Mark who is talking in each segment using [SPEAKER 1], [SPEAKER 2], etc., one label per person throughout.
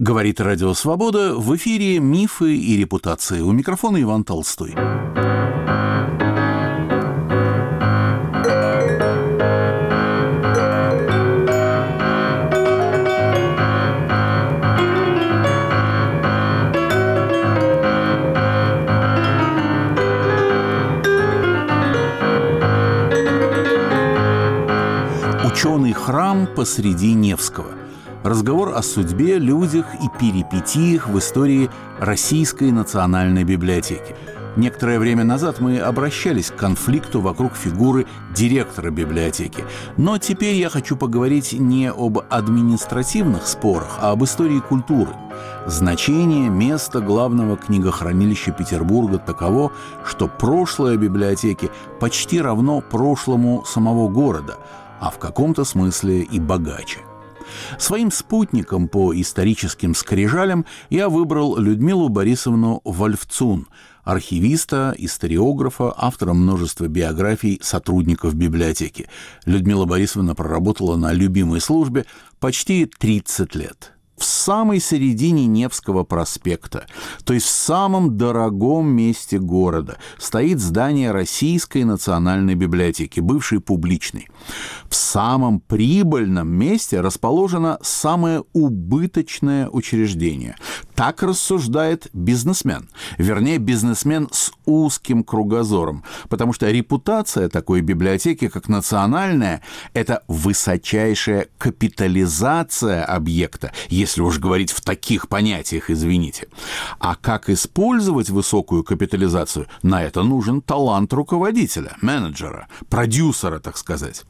[SPEAKER 1] Говорит Радио Свобода в эфире «Мифы и репутации». У микрофона Иван Толстой. Ученый храм посреди Невского – Разговор о судьбе, людях и перипетиях в истории Российской национальной библиотеки. Некоторое время назад мы обращались к конфликту вокруг фигуры директора библиотеки. Но теперь я хочу поговорить не об административных спорах, а об истории культуры. Значение места главного книгохранилища Петербурга таково, что прошлое библиотеки почти равно прошлому самого города, а в каком-то смысле и богаче. Своим спутником по историческим скрижалям я выбрал Людмилу Борисовну Вольфцун, архивиста, историографа, автора множества биографий сотрудников библиотеки. Людмила Борисовна проработала на любимой службе почти 30 лет в самой середине Невского проспекта, то есть в самом дорогом месте города, стоит здание Российской национальной библиотеки, бывшей публичной. В самом прибыльном месте расположено самое убыточное учреждение. Так рассуждает бизнесмен. Вернее, бизнесмен с узким кругозором, потому что репутация такой библиотеки, как национальная, это высочайшая капитализация объекта, если уж говорить в таких понятиях, извините. А как использовать высокую капитализацию, на это нужен талант руководителя, менеджера, продюсера, так сказать.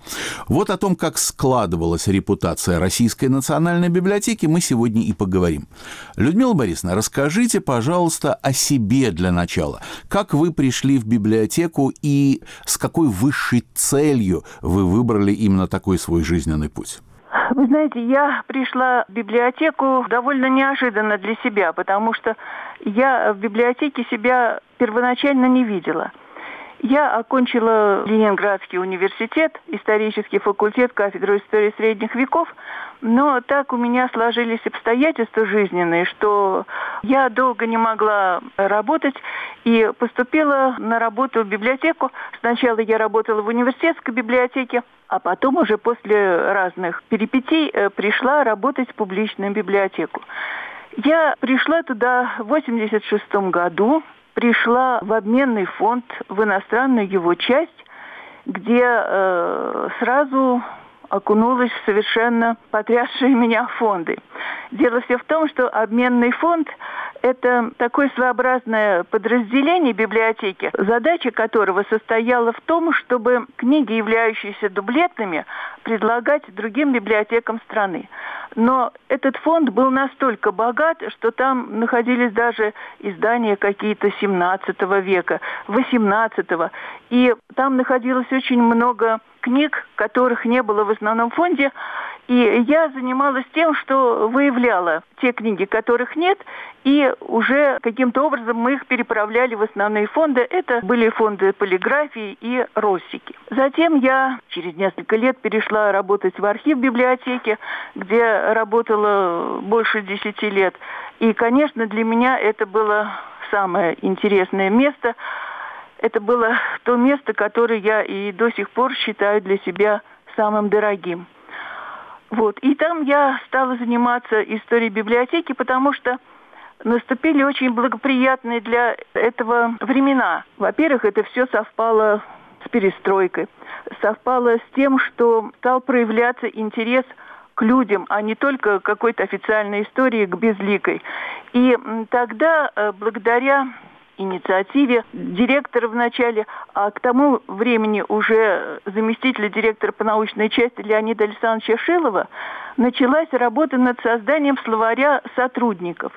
[SPEAKER 1] Вот о том, как складывалась репутация Российской национальной библиотеки, мы сегодня и поговорим. Людмила Борисовна, расскажите, пожалуйста, о себе для начала. Как вы пришли в библиотеку и с какой высшей целью вы выбрали именно такой свой жизненный путь?
[SPEAKER 2] Вы знаете, я пришла в библиотеку довольно неожиданно для себя, потому что я в библиотеке себя первоначально не видела. Я окончила Ленинградский университет, исторический факультет, кафедру истории средних веков, но так у меня сложились обстоятельства жизненные, что я долго не могла работать и поступила на работу в библиотеку. Сначала я работала в университетской библиотеке, а потом уже после разных перипетий э, пришла работать в публичную библиотеку. Я пришла туда в 86 году, пришла в обменный фонд, в иностранную его часть, где э, сразу окунулась в совершенно потрясшие меня фонды. Дело все в том, что обменный фонд – это такое своеобразное подразделение библиотеки, задача которого состояла в том, чтобы книги, являющиеся дублетными, предлагать другим библиотекам страны. Но этот фонд был настолько богат, что там находились даже издания какие-то 17 века, 18 и там находилось очень много книг, которых не было в основном фонде. И я занималась тем, что выявляла те книги, которых нет, и уже каким-то образом мы их переправляли в основные фонды. Это были фонды полиграфии и Россики. Затем я через несколько лет перешла работать в архив библиотеки, где работала больше десяти лет. И, конечно, для меня это было самое интересное место – это было то место, которое я и до сих пор считаю для себя самым дорогим. Вот. И там я стала заниматься историей библиотеки, потому что наступили очень благоприятные для этого времена. Во-первых, это все совпало с перестройкой, совпало с тем, что стал проявляться интерес к людям, а не только к какой-то официальной истории, к безликой. И тогда, э, благодаря инициативе директора вначале, а к тому времени уже заместителя директора по научной части Леонида Александровича Шилова началась работа над созданием словаря сотрудников.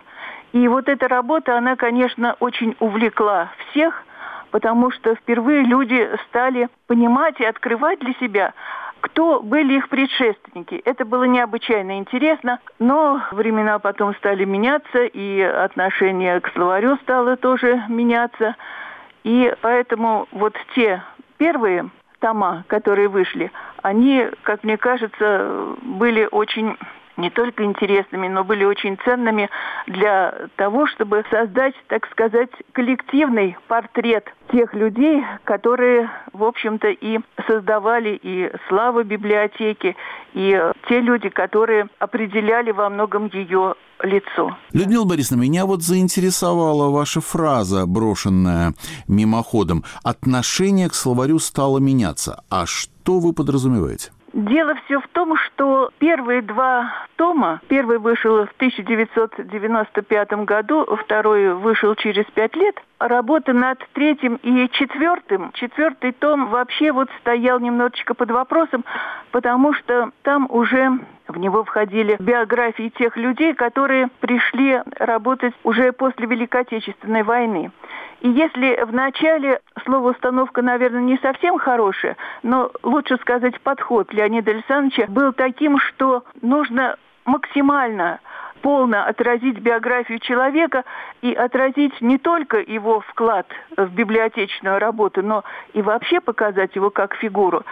[SPEAKER 2] И вот эта работа, она, конечно, очень увлекла всех, потому что впервые люди стали понимать и открывать для себя, кто были их предшественники. Это было необычайно интересно, но времена потом стали меняться, и отношение к словарю стало тоже меняться. И поэтому вот те первые тома, которые вышли, они, как мне кажется, были очень не только интересными, но были очень ценными для того, чтобы создать, так сказать, коллективный портрет тех людей, которые, в общем-то, и создавали и славу библиотеки, и те люди, которые определяли во многом ее лицо.
[SPEAKER 1] Людмила Борисовна, меня вот заинтересовала ваша фраза, брошенная мимоходом. Отношение к словарю стало меняться. А что вы подразумеваете?
[SPEAKER 2] Дело все в том, что первые два тома, первый вышел в 1995 году, второй вышел через пять лет, работа над третьим и четвертым, четвертый том вообще вот стоял немножечко под вопросом, потому что там уже в него входили биографии тех людей, которые пришли работать уже после Великой Отечественной войны. И если в начале слово «установка», наверное, не совсем хорошее, но лучше сказать подход Леонида Александровича был таким, что нужно максимально полно отразить биографию человека и отразить не только его вклад в библиотечную работу, но и вообще показать его как фигуру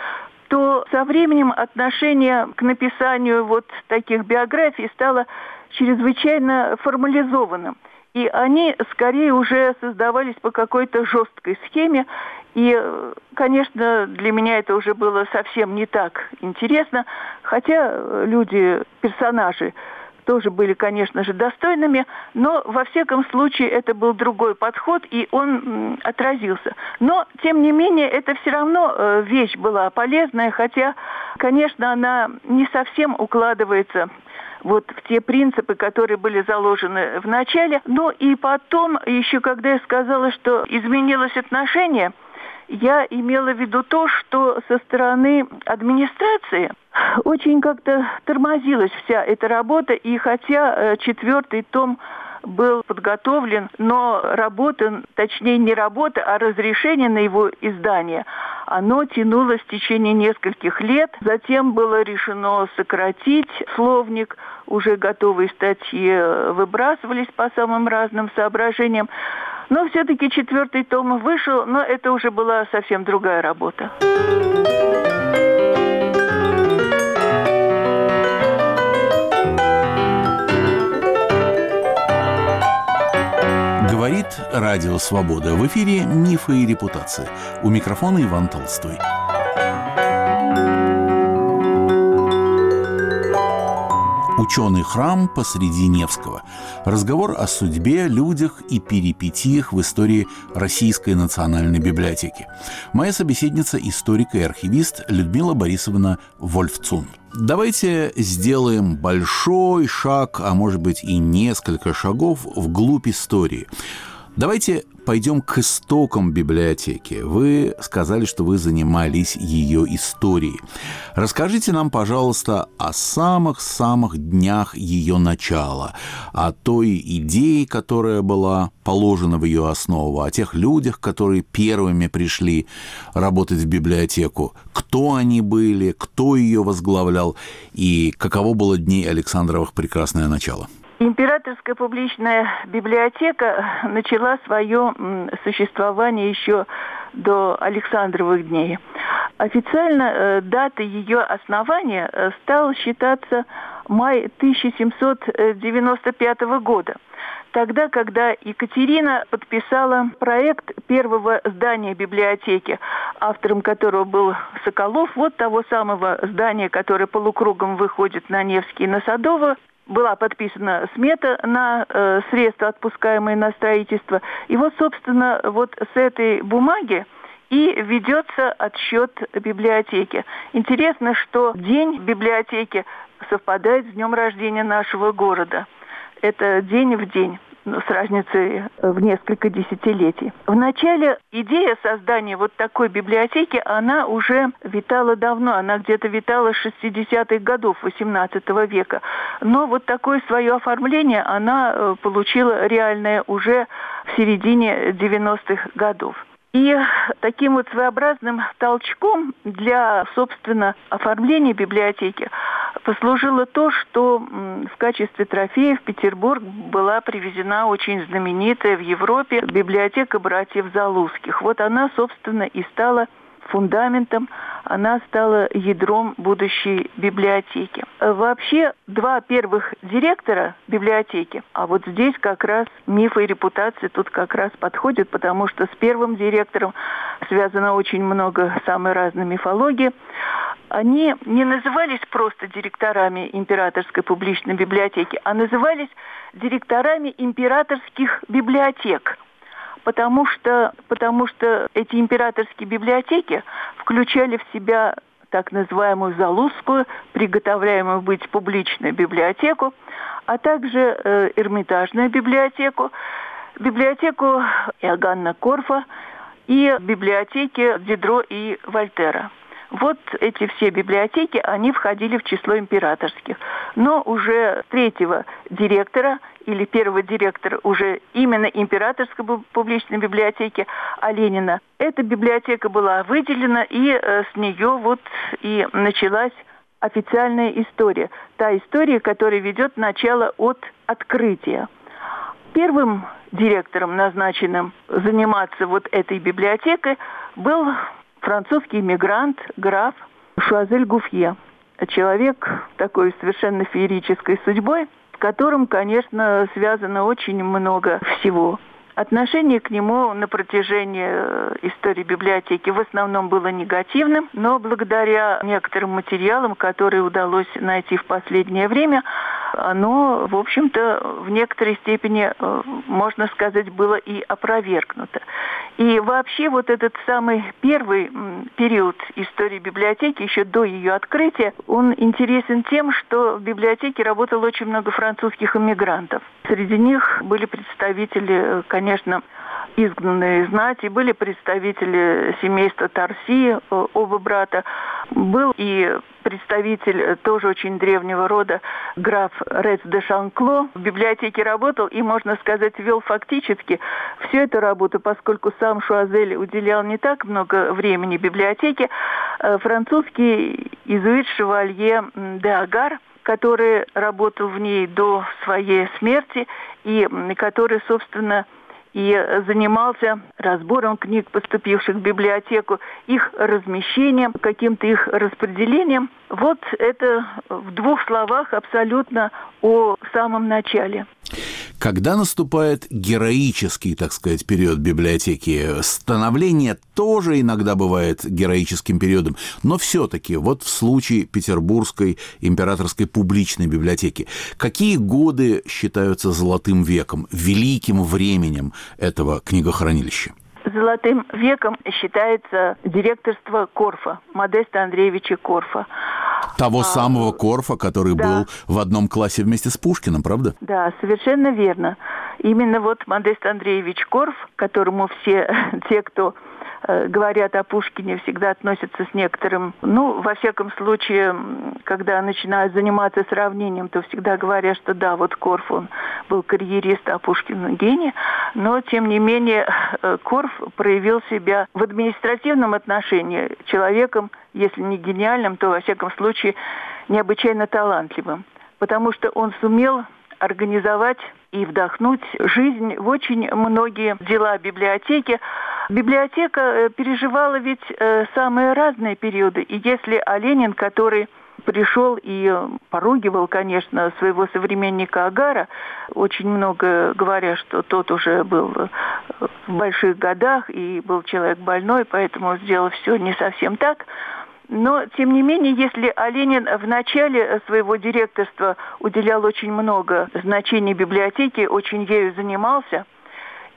[SPEAKER 2] то со временем отношение к написанию вот таких биографий стало чрезвычайно формализованным – и они скорее уже создавались по какой-то жесткой схеме. И, конечно, для меня это уже было совсем не так интересно, хотя люди, персонажи, тоже были, конечно же, достойными, но во всяком случае это был другой подход, и он отразился. Но, тем не менее, это все равно э, вещь была полезная, хотя, конечно, она не совсем укладывается вот в те принципы, которые были заложены в начале. Ну и потом, еще когда я сказала, что изменилось отношение, я имела в виду то, что со стороны администрации очень как-то тормозилась вся эта работа, и хотя э, четвертый том был подготовлен, но работа, точнее не работа, а разрешение на его издание, оно тянулось в течение нескольких лет. Затем было решено сократить словник, уже готовые статьи выбрасывались по самым разным соображениям. Но все-таки четвертый том вышел, но это уже была совсем другая работа.
[SPEAKER 1] Говорит Радио Свобода. В эфире «Мифы и репутация». У микрофона Иван Толстой. Ученый храм посреди Невского. Разговор о судьбе, людях и перипетиях в истории Российской национальной библиотеки. Моя собеседница – историк и архивист Людмила Борисовна Вольфцун. Давайте сделаем большой шаг, а может быть и несколько шагов вглубь истории. Давайте пойдем к истокам библиотеки. Вы сказали, что вы занимались ее историей. Расскажите нам, пожалуйста, о самых-самых днях ее начала, о той идее, которая была положена в ее основу, о тех людях, которые первыми пришли работать в библиотеку, кто они были, кто ее возглавлял и каково было дней Александровых прекрасное начало.
[SPEAKER 2] Императорская публичная библиотека начала свое существование еще до Александровых дней. Официально э, датой ее основания э, стал считаться май 1795 года. Тогда, когда Екатерина подписала проект первого здания библиотеки, автором которого был Соколов, вот того самого здания, которое полукругом выходит на Невский и на Садово, была подписана смета на э, средства, отпускаемые на строительство. И вот, собственно, вот с этой бумаги и ведется отсчет библиотеки. Интересно, что день библиотеки совпадает с днем рождения нашего города. Это день в день с разницей в несколько десятилетий. В начале идея создания вот такой библиотеки, она уже витала давно, она где-то витала с 60-х годов 18 века. Но вот такое свое оформление она э, получила реальное уже в середине 90-х годов. И таким вот своеобразным толчком для, собственно, оформления библиотеки послужило то, что в качестве трофея в Петербург была привезена очень знаменитая в Европе библиотека братьев Залузских. Вот она, собственно, и стала фундаментом, она стала ядром будущей библиотеки. Вообще, два первых директора библиотеки, а вот здесь как раз мифы и репутации тут как раз подходят, потому что с первым директором связано очень много самой разной мифологии. Они не назывались просто директорами императорской публичной библиотеки, а назывались директорами императорских библиотек – потому что, потому что эти императорские библиотеки включали в себя так называемую Залузскую, приготовляемую быть публичную библиотеку, а также э, Эрмитажную библиотеку, библиотеку Иоганна Корфа и библиотеки Дидро и Вольтера. Вот эти все библиотеки, они входили в число императорских. Но уже третьего директора или первого директора уже именно императорской публичной библиотеки Оленина, эта библиотека была выделена, и э, с нее вот и началась официальная история. Та история, которая ведет начало от открытия. Первым директором, назначенным заниматься вот этой библиотекой, был французский иммигрант, граф Шуазель Гуфье. Человек такой совершенно феерической судьбой, которым, конечно, связано очень много всего. Отношение к нему на протяжении э, истории библиотеки в основном было негативным, но благодаря некоторым материалам, которые удалось найти в последнее время, оно, в общем-то, в некоторой степени, э, можно сказать, было и опровергнуто. И вообще вот этот самый первый период истории библиотеки, еще до ее открытия, он интересен тем, что в библиотеке работало очень много французских иммигрантов. Среди них были представители, конечно, изгнанные знати, были представители семейства Тарси, э, оба брата. Был и представитель э, тоже очень древнего рода, граф Рец де Шанкло. В библиотеке работал и, можно сказать, вел фактически всю эту работу, поскольку сам Шуазель уделял не так много времени библиотеке. Э, французский изуит Шевалье де Агар – который работал в ней до своей смерти и который, собственно, и занимался разбором книг, поступивших в библиотеку, их размещением, каким-то их распределением. Вот это в двух словах абсолютно о самом начале.
[SPEAKER 1] Когда наступает героический, так сказать, период библиотеки, становление тоже иногда бывает героическим периодом, но все-таки вот в случае Петербургской императорской публичной библиотеки, какие годы считаются золотым веком, великим временем этого книгохранилища?
[SPEAKER 2] Золотым веком считается директорство Корфа, Модеста Андреевича Корфа.
[SPEAKER 1] Того а, самого Корфа, который да. был в одном классе вместе с Пушкиным, правда?
[SPEAKER 2] Да, совершенно верно. Именно вот Модест Андреевич Корф, которому все те, кто говорят о Пушкине, всегда относятся с некоторым, ну, во всяком случае, когда начинают заниматься сравнением, то всегда говорят, что да, вот Корф, он был карьерист, а Пушкин гений, но, тем не менее, э, Корф проявил себя в административном отношении человеком, если не гениальным, то, во всяком случае, необычайно талантливым, потому что он сумел организовать и вдохнуть жизнь в очень многие дела библиотеки. Библиотека э, переживала ведь э, самые разные периоды. И если Оленин, который пришел и поругивал, конечно, своего современника Агара, очень много говоря, что тот уже был э, в больших годах и был человек больной, поэтому сделал все не совсем так – но, тем не менее, если Оленин в начале своего директорства уделял очень много значения библиотеке, очень ею занимался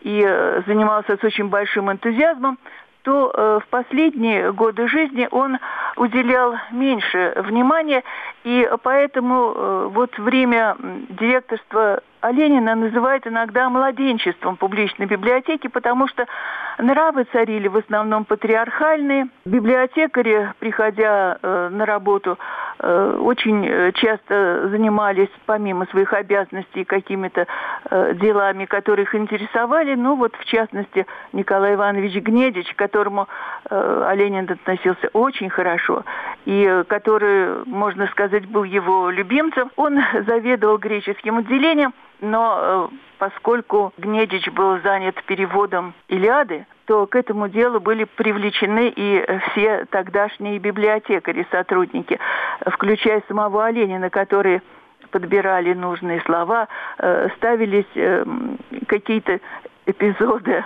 [SPEAKER 2] и э, занимался с очень большим энтузиазмом, то э, в последние годы жизни он уделял меньше внимания, и поэтому э, вот время директорства а Ленина называют иногда младенчеством публичной библиотеки, потому что нравы царили в основном патриархальные. Библиотекари, приходя э, на работу, э, очень э, часто занимались, помимо своих обязанностей, какими-то э, делами, которые их интересовали. Ну вот, в частности, Николай Иванович Гнедич, к которому э, Оленин относился очень хорошо, и э, который, можно сказать, был его любимцем, он заведовал греческим отделением, но э, поскольку Гнедич был занят переводом «Илиады», что к этому делу были привлечены и все тогдашние библиотекари, сотрудники, включая самого Оленина, которые подбирали нужные слова, э, ставились э, какие-то эпизоды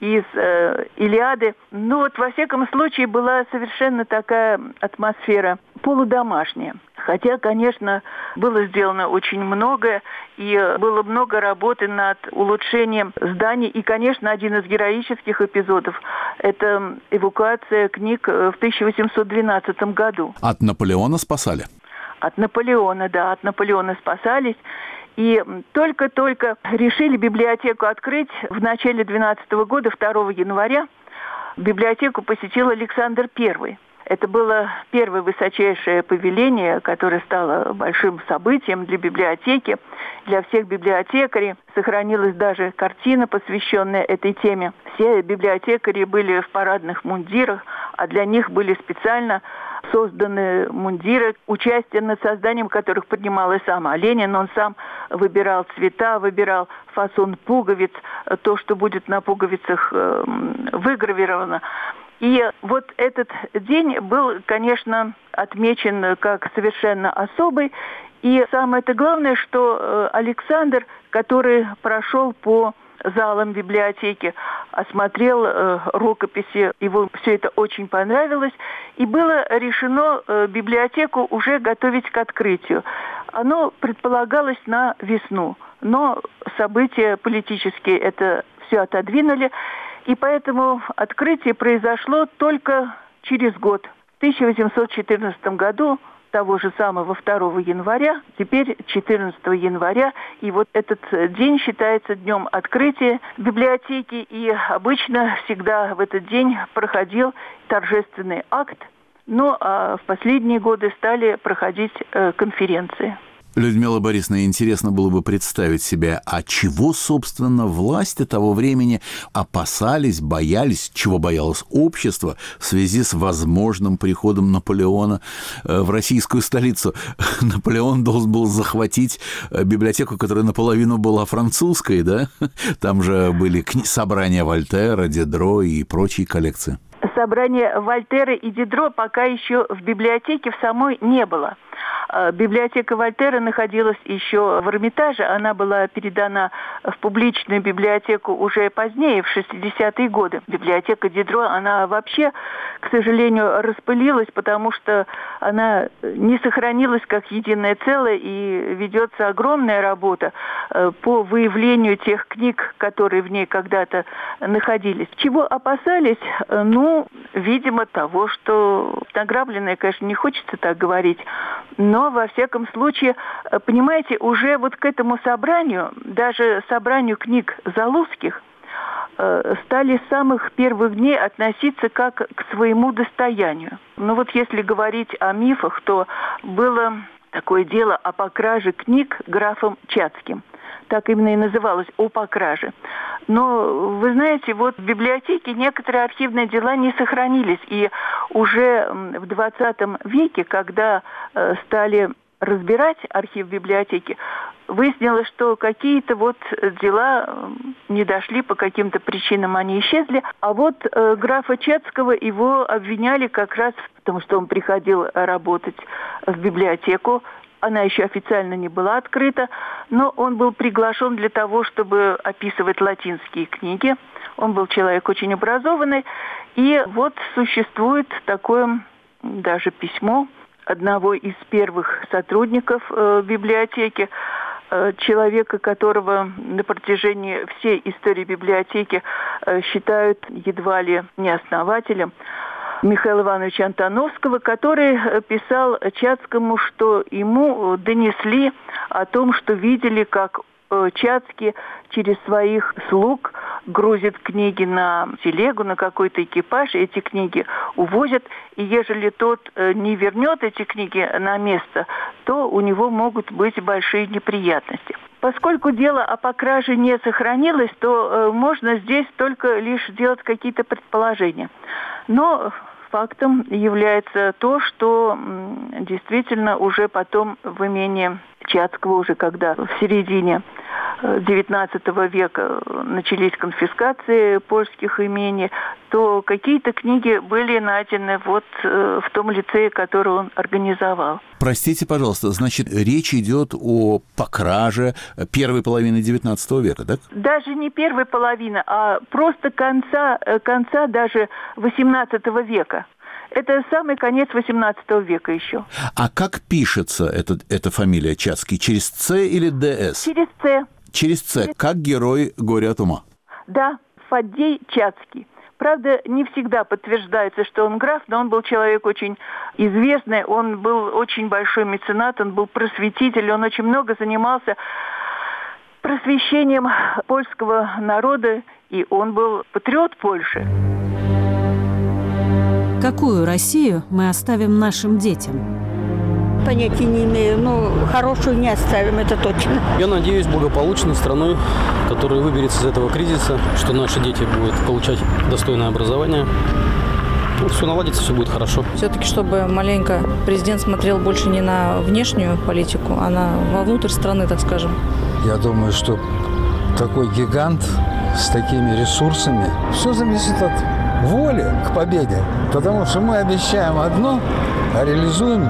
[SPEAKER 2] из э, Илиады. Ну вот, во всяком случае, была совершенно такая атмосфера полудомашняя. Хотя, конечно, было сделано очень многое, и было много работы над улучшением зданий. И, конечно, один из героических эпизодов – это эвакуация книг в 1812 году.
[SPEAKER 1] От Наполеона спасали?
[SPEAKER 2] От Наполеона, да, от Наполеона спасались. И только-только решили библиотеку открыть в начале 12 года, 2 января. Библиотеку посетил Александр I. Это было первое высочайшее повеление, которое стало большим событием для библиотеки, для всех библиотекарей. Сохранилась даже картина, посвященная этой теме. Все библиотекари были в парадных мундирах, а для них были специально созданы мундиры, участие над созданием которых принимал и сам Ленин. Он сам выбирал цвета, выбирал фасон пуговиц, то, что будет на пуговицах эм, выгравировано. И вот этот день был, конечно, отмечен как совершенно особый. И самое-то главное, что э, Александр, который прошел по залом библиотеки, осмотрел э, рукописи, его все это очень понравилось, и было решено э, библиотеку уже готовить к открытию. Оно предполагалось на весну, но события политические это все отодвинули, и поэтому открытие произошло только через год. В 1814 году того же самого 2 января, теперь 14 января. И вот этот день считается днем открытия библиотеки. И обычно всегда в этот день проходил торжественный акт. Ну а в последние годы стали проходить э, конференции.
[SPEAKER 1] Людмила Борисовна, интересно было бы представить себе, а чего, собственно, власти того времени опасались, боялись, чего боялось общество в связи с возможным приходом Наполеона э, в российскую столицу. Наполеон должен был захватить э, библиотеку, которая наполовину была французской, да? Там же были собрания Вольтера, Дедро и прочие коллекции.
[SPEAKER 2] Собрания Вольтера и Дидро пока еще в библиотеке в самой не было – Э, библиотека Вольтера находилась еще в Эрмитаже. Она была передана в публичную библиотеку уже позднее, в 60-е годы. Библиотека Дидро, она вообще, к сожалению, распылилась, потому что она не сохранилась как единое целое, и ведется огромная работа э, по выявлению тех книг, которые в ней когда-то находились. Чего опасались? Э, ну, видимо, того, что награбленное, конечно, не хочется так говорить, но, во всяком случае, э, понимаете, уже вот к этому собранию, даже собранию книг Залузских, э, стали с самых первых дней относиться как к своему достоянию. Ну вот если говорить о мифах, то было такое дело о покраже книг графом Чацким – так именно и называлось, о покраже. Но, вы знаете, вот в библиотеке некоторые архивные дела не сохранились. И уже в 20 веке, когда э, стали разбирать архив библиотеки, выяснилось, что какие-то вот дела не дошли, по каким-то причинам они исчезли. А вот э, графа Чецкого его обвиняли как раз в том, что он приходил работать в библиотеку она еще официально не была открыта, но он был приглашен для того, чтобы описывать латинские книги. Он был человек очень образованный. И вот существует такое даже письмо одного из первых сотрудников э, библиотеки, э, человека, которого на протяжении всей истории библиотеки э, считают едва ли не основателем. Михаила Ивановича Антоновского, который э, писал Чацкому, что ему э, донесли о том, что видели, как э, Чацкий через своих слуг грузит книги на телегу, на какой-то экипаж, и эти книги увозят, и ежели тот не вернет эти книги на место, то у него могут быть большие неприятности. Поскольку дело о покраже не сохранилось, то можно здесь только лишь делать какие-то предположения. Но фактом является то, что действительно уже потом в имении Чацкого, уже когда в середине XIX века начались конфискации польских имений, то какие-то книги были найдены вот э, в том лицее, который он организовал.
[SPEAKER 1] Простите, пожалуйста, значит, речь идет о покраже первой половины XIX века, так?
[SPEAKER 2] Даже не первой половины, а просто конца, э, конца даже XVIII века. Это самый конец XVIII века еще.
[SPEAKER 1] А как пишется эта, эта фамилия Чацкий? Через С или ДС?
[SPEAKER 2] Через С.
[SPEAKER 1] Через С, как герой «Горе от ума».
[SPEAKER 2] Да, Фаддей Чацкий. Правда, не всегда подтверждается, что он граф, но он был человек очень известный, он был очень большой меценат, он был просветитель, он очень много занимался просвещением польского народа, и он был патриот Польши.
[SPEAKER 3] Какую Россию мы оставим нашим детям?
[SPEAKER 4] Понятия не имею, но хорошую не оставим, это точно.
[SPEAKER 5] Я надеюсь благополучной страной, которая выберется из этого кризиса, что наши дети будут получать достойное образование, ну, все наладится, все будет хорошо.
[SPEAKER 6] Все-таки, чтобы маленько президент смотрел больше не на внешнюю политику, а на вовнутрь страны, так скажем.
[SPEAKER 7] Я думаю, что такой гигант с такими ресурсами, все зависит от воли к победе. Потому что мы обещаем одно, а реализуем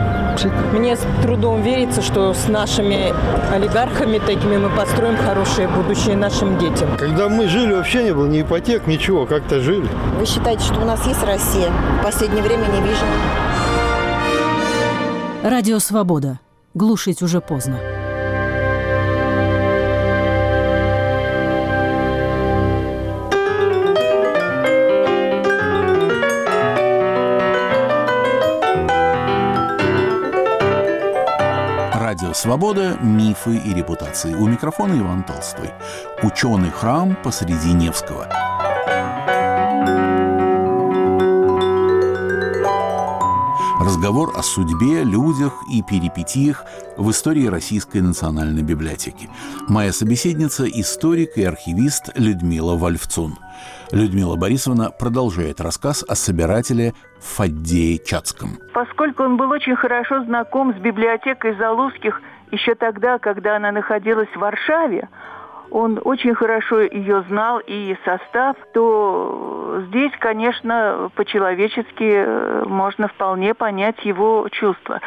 [SPEAKER 8] мне с трудом верится, что с нашими олигархами такими мы построим хорошее будущее нашим детям.
[SPEAKER 9] Когда мы жили, вообще не было ни ипотек, ничего, как-то жили.
[SPEAKER 10] Вы считаете, что у нас есть Россия? В последнее время не вижу.
[SPEAKER 3] Радио «Свобода». Глушить уже поздно.
[SPEAKER 1] Свобода, мифы и репутации. У микрофона Иван Толстой. Ученый храм посреди Невского. Разговор о судьбе, людях и перипетиях в истории Российской национальной библиотеки. Моя собеседница – историк и архивист Людмила Вальфцун. Людмила Борисовна продолжает рассказ о собирателе Фаддее Чацком.
[SPEAKER 2] Поскольку он был очень хорошо знаком с библиотекой Залузских еще тогда, когда она находилась в Варшаве, он очень хорошо ее знал и состав, то здесь, конечно, по-человечески э, можно вполне понять его чувства.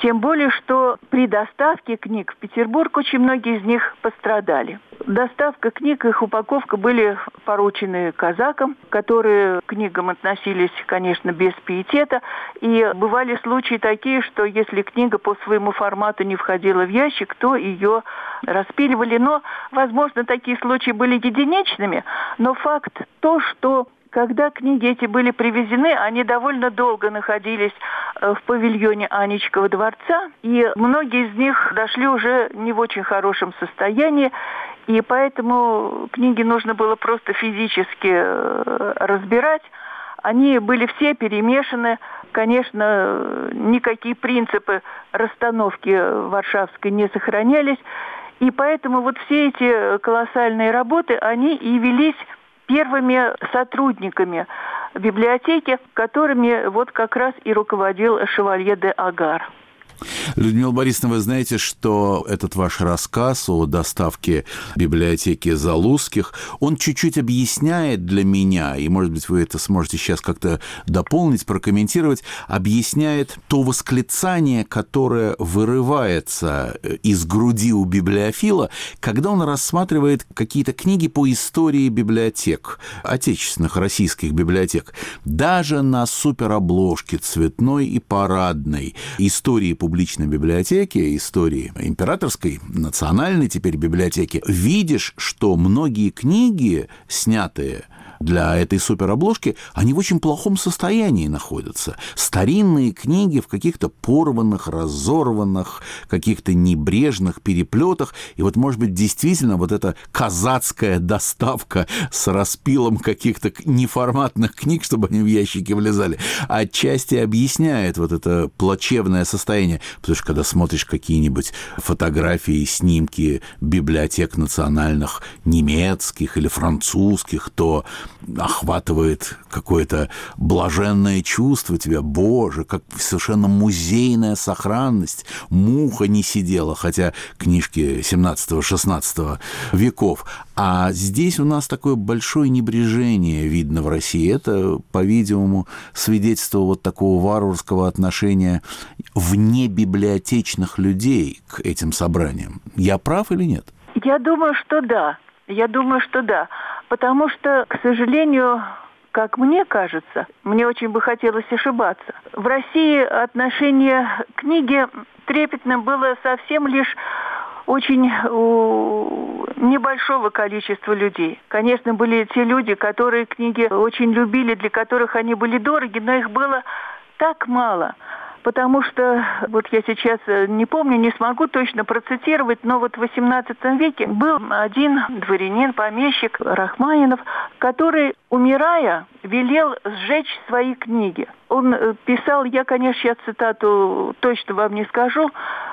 [SPEAKER 2] Тем более, что при доставке книг в Петербург очень многие из них пострадали. Доставка книг, их упаковка были поручены казакам, которые к книгам относились, конечно, без пиетета. И бывали случаи такие, что если книга по своему формату не входила в ящик, то ее распиливали. Но, возможно, такие случаи были единичными. Но факт то, что когда книги эти были привезены, они довольно долго находились э, в павильоне Анечкова дворца, и многие из них дошли уже не в очень хорошем состоянии, и поэтому книги нужно было просто физически э, разбирать. Они были все перемешаны. Конечно, никакие принципы расстановки варшавской не сохранялись. И поэтому вот все эти колоссальные работы, они и велись первыми сотрудниками библиотеки, которыми вот как раз и руководил Шевалье де Агар.
[SPEAKER 1] Людмила Борисовна, вы знаете, что этот ваш рассказ о доставке библиотеки Залузских, он чуть-чуть объясняет для меня, и, может быть, вы это сможете сейчас как-то дополнить, прокомментировать, объясняет то восклицание, которое вырывается э, из груди у библиофила, когда он рассматривает какие-то книги по истории библиотек, отечественных российских библиотек. Даже на суперобложке цветной и парадной истории публичной библиотеки, истории императорской, национальной теперь библиотеки, видишь, что многие книги, снятые для этой суперобложки, они в очень плохом состоянии находятся. Старинные книги в каких-то порванных, разорванных, каких-то небрежных переплетах. И вот, может быть, действительно вот эта казацкая доставка с распилом каких-то неформатных книг, чтобы они в ящики влезали, отчасти объясняет вот это плачевное состояние. Потому что когда смотришь какие-нибудь фотографии, снимки библиотек национальных немецких или французских, то охватывает какое-то блаженное чувство тебя, боже, как совершенно музейная сохранность, муха не сидела, хотя книжки 17-16 веков. А здесь у нас такое большое небрежение видно в России. Это, по-видимому, свидетельство вот такого варварского отношения вне библиотечных людей к этим собраниям. Я прав или нет?
[SPEAKER 2] Я думаю, что да. Я думаю, что да. Потому что, к сожалению, как мне кажется, мне очень бы хотелось ошибаться. В России отношение к книге трепетным было совсем лишь очень у небольшого количества людей. Конечно, были те люди, которые книги очень любили, для которых они были дороги, но их было так мало – потому что, вот я сейчас э, не помню, не смогу точно процитировать, но вот в XVIII веке был один дворянин, помещик Рахманинов, который, умирая, велел сжечь свои книги. Он э, писал, я, конечно, сейчас цитату точно вам не скажу,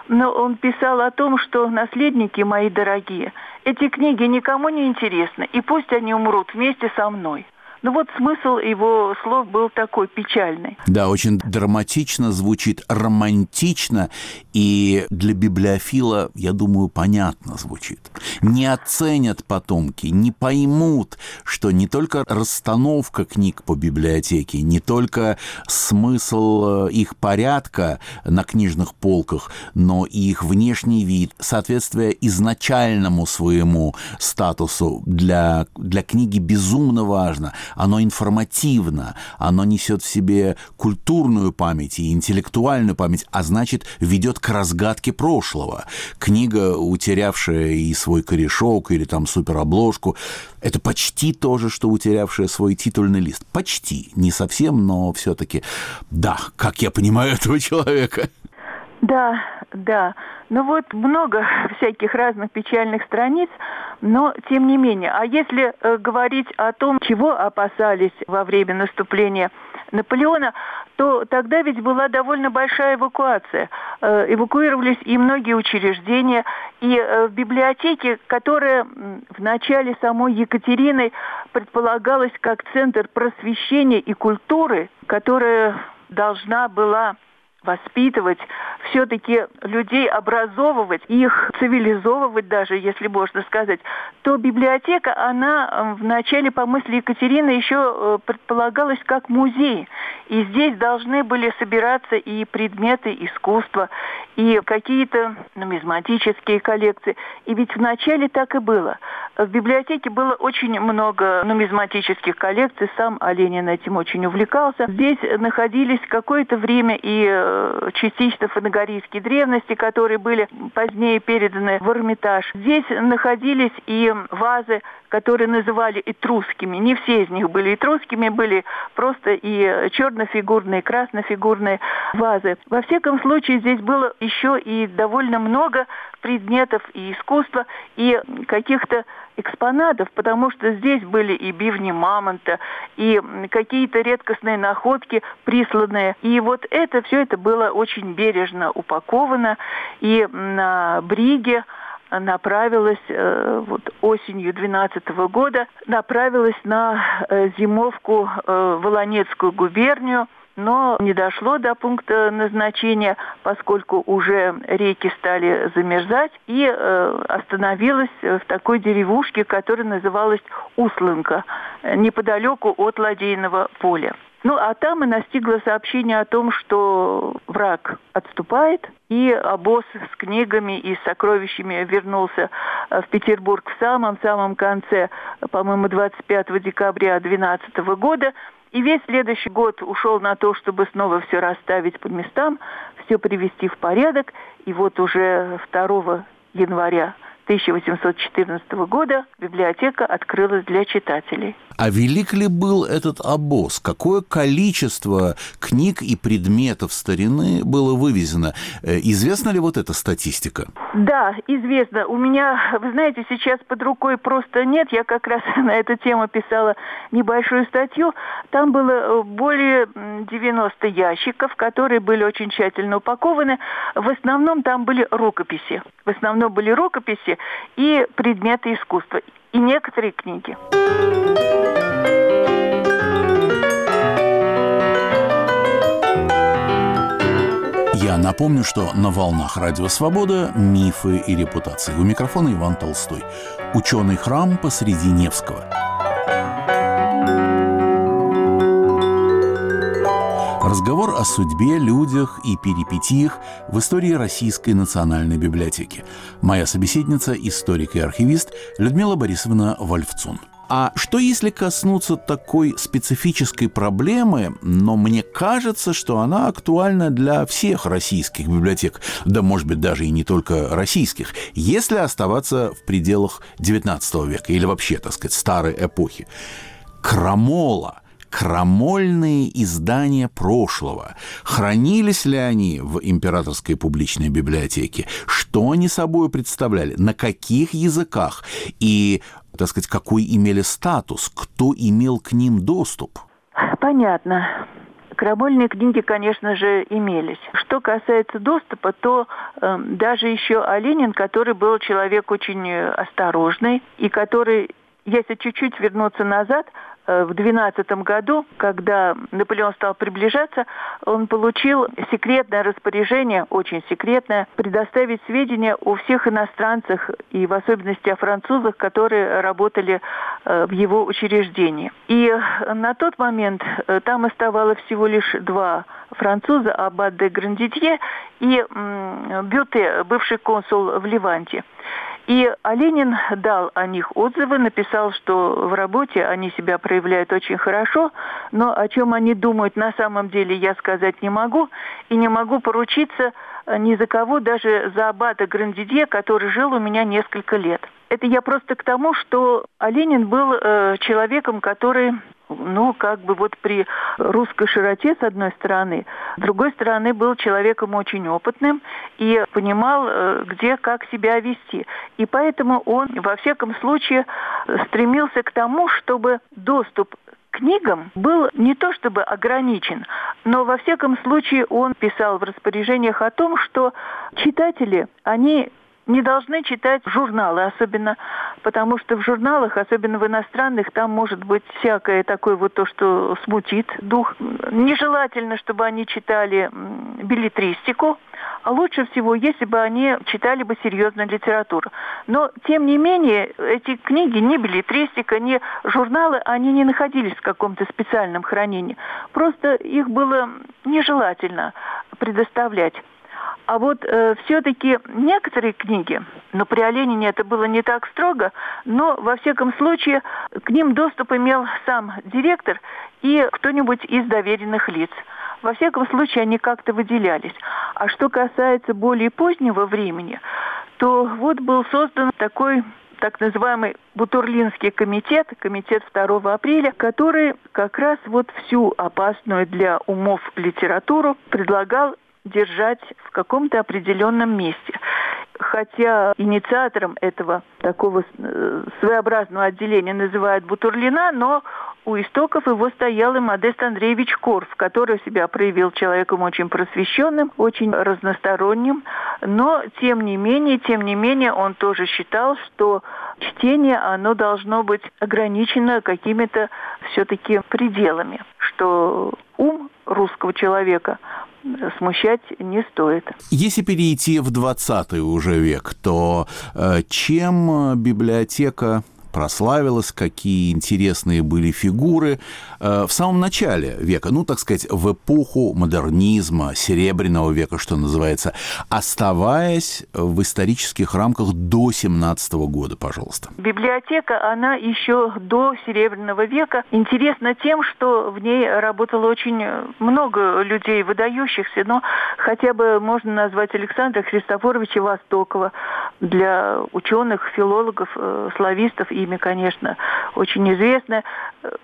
[SPEAKER 2] но он писал о том, что наследники мои дорогие, эти книги никому не интересны, и пусть они умрут вместе со мной. Ну вот смысл его слов был такой печальный.
[SPEAKER 1] Да, очень драматично звучит, романтично, и для библиофила, я думаю, понятно звучит. Не оценят потомки, не поймут, что не только расстановка книг по библиотеке, не только смысл э, их порядка на книжных полках, но и их внешний вид, соответствие изначальному своему статусу для, для книги безумно важно – оно информативно, оно несет в себе культурную память и интеллектуальную память, а значит, ведет к разгадке прошлого. Книга, утерявшая и свой корешок, или там суперобложку, это почти то же, что утерявшая свой титульный лист. Почти. Не совсем, но все-таки да, как я понимаю этого человека.
[SPEAKER 2] Да, да. Ну вот много всяких разных печальных страниц, но тем не менее. А если э, говорить о том, чего опасались во время наступления Наполеона, то тогда ведь была довольно большая эвакуация. Э, эвакуировались и многие учреждения, и э, в библиотеке, которая в начале самой Екатерины предполагалась как центр просвещения и культуры, которая должна была воспитывать, все-таки людей образовывать, их цивилизовывать даже, если можно сказать, то библиотека, она э, в начале по мысли Екатерины еще э, предполагалась как музей. И здесь должны были собираться и предметы искусства, и какие-то нумизматические коллекции. И ведь вначале так и было. В библиотеке было очень много нумизматических коллекций, сам Оленин этим очень увлекался. Здесь находились какое-то время и э, частично фанагорийские древности, которые были позднее переданы в Эрмитаж. Здесь находились и вазы, которые называли этрусскими. Не все из них были этрусскими, были просто и чернофигурные, краснофигурные вазы. Во всяком случае, здесь было еще и довольно много предметов и искусства, и каких-то экспонатов, потому что здесь были и бивни мамонта, и какие-то редкостные находки присланные. И вот это, все это было очень бережно упаковано, и на бриге направилась э, вот осенью 12 года направилась на э, зимовку э, в Волонецкую губернию но не дошло до пункта назначения, поскольку уже реки стали замерзать, и э, остановилась в такой деревушке, которая называлась Услынка, неподалеку от Ладейного поля. Ну, а там и настигло сообщение о том, что враг отступает, и обоз с книгами и сокровищами вернулся в Петербург в самом-самом конце, по-моему, 25 декабря 2012 года. И весь следующий год ушел на то, чтобы снова все расставить по местам, все привести в порядок. И вот уже 2 января 1814 года библиотека открылась для читателей.
[SPEAKER 1] А велик ли был этот обоз? Какое количество книг и предметов старины было вывезено? Э, известна ли вот эта статистика?
[SPEAKER 2] Да, известно. У меня, вы знаете, сейчас под рукой просто нет. Я как раз на эту тему писала небольшую статью. Там было э, более 90 ящиков, которые были очень тщательно упакованы. В основном там были рукописи. В основном были рукописи и предметы искусства, и некоторые книги.
[SPEAKER 1] Я напомню, что на волнах Радио Свобода мифы и репутации. У микрофона Иван Толстой. Ученый храм посреди Невского. Разговор о судьбе, людях и перипетиях в истории Российской национальной библиотеки. Моя собеседница – историк и архивист Людмила Борисовна Вольфцун. А что если коснуться такой специфической проблемы, но мне кажется, что она актуальна для всех российских библиотек, да, может быть, даже и не только российских, если оставаться в пределах XIX века или вообще, так сказать, старой эпохи. Крамола крамольные издания прошлого. Хранились ли они в императорской публичной библиотеке? Что они собой представляли? На каких языках? И, так сказать, какой имели статус? Кто имел к ним доступ?
[SPEAKER 2] Понятно. Крамольные книги, конечно же, имелись. Что касается доступа, то э, даже еще Оленин, который был человек очень э, осторожный и который, если чуть-чуть вернуться назад, Э, в 12 году, когда Наполеон стал приближаться, он получил секретное распоряжение, очень секретное, предоставить сведения о всех иностранцах и в особенности о французах, которые работали э, в его учреждении. И на тот момент э, там оставалось всего лишь два француза, Аббат де Грандитье и Бюте, бывший консул в Ливанте. И Оленин дал о них отзывы, написал, что в работе они себя проявляют очень хорошо, но о чем они думают на самом деле я сказать не могу, и не могу поручиться ни за кого, даже за аббата Грандидье, который жил у меня несколько лет. Это я просто к тому, что Оленин был э, человеком, который ну, как бы вот при русской широте, с одной стороны, с другой стороны, был человеком очень опытным и понимал, э, где, как себя вести. И поэтому он, во всяком случае, стремился к тому, чтобы доступ книгам был не то чтобы ограничен, но во всяком случае он писал в распоряжениях о том, что читатели, они не должны читать журналы, особенно потому что в журналах, особенно в иностранных, там может быть всякое такое вот то, что смутит дух. Нежелательно, чтобы они читали билетристику, а лучше всего, если бы они читали бы серьезную литературу. Но, тем не менее, эти книги, ни билетристика, ни журналы, они не находились в каком-то специальном хранении. Просто их было нежелательно предоставлять. А вот э, все-таки некоторые книги, но при Оленине это было не так строго, но во всяком случае к ним доступ имел сам директор и кто-нибудь из доверенных лиц. Во всяком случае, они как-то выделялись. А что касается более позднего времени, то вот был создан такой так называемый Бутурлинский комитет, комитет 2 апреля, который как раз вот всю опасную для умов литературу предлагал держать в каком-то определенном месте. Хотя инициатором этого такого э, своеобразного отделения называют Бутурлина, но у истоков его стоял и Модест Андреевич Корф, который себя проявил человеком очень просвещенным, очень разносторонним, но тем не менее, тем не менее, он тоже считал, что чтение, оно должно быть ограничено какими-то все-таки пределами, что ум русского человека смущать не стоит.
[SPEAKER 1] Если перейти в 20 уже век, то э, чем библиотека прославилась, какие интересные были фигуры э, в самом начале века, ну, так сказать, в эпоху модернизма, серебряного века, что называется, оставаясь в исторических рамках до 17 года, пожалуйста.
[SPEAKER 2] Библиотека, она еще до серебряного века интересна тем, что в ней работало очень много людей выдающихся, но хотя бы можно назвать Александра Христофоровича Востокова для ученых, филологов, э, славистов и имя, конечно, очень известное.